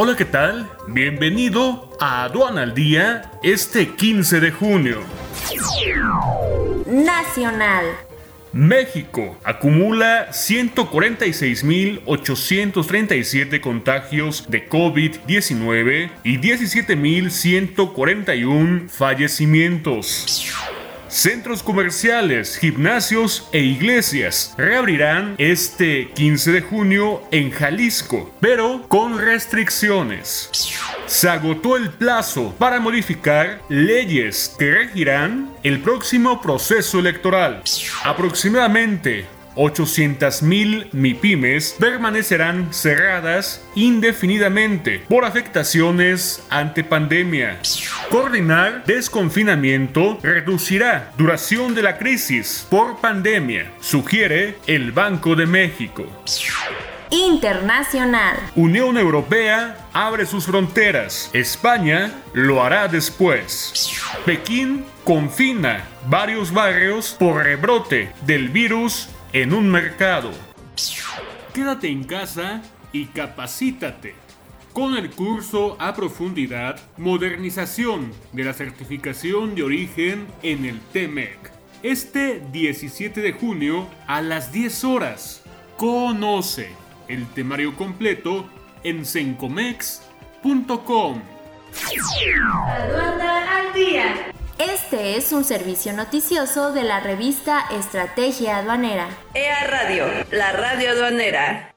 Hola, ¿qué tal? Bienvenido a Aduana al Día este 15 de junio. Nacional. México acumula 146.837 contagios de COVID-19 y 17.141 fallecimientos. Centros comerciales, gimnasios e iglesias reabrirán este 15 de junio en Jalisco, pero con restricciones. Se agotó el plazo para modificar leyes que regirán el próximo proceso electoral. Aproximadamente 800.000 MIPIMES permanecerán cerradas indefinidamente por afectaciones ante pandemia. Coordinar desconfinamiento reducirá duración de la crisis por pandemia, sugiere el Banco de México. Internacional. Unión Europea abre sus fronteras. España lo hará después. Pekín confina varios barrios por rebrote del virus en un mercado. Quédate en casa y capacítate con el curso a profundidad Modernización de la certificación de origen en el TEMEC. Este 17 de junio a las 10 horas. Conoce el temario completo en sencomex.com. al día. Este es un servicio noticioso de la revista Estrategia Aduanera. EA Radio, la radio aduanera.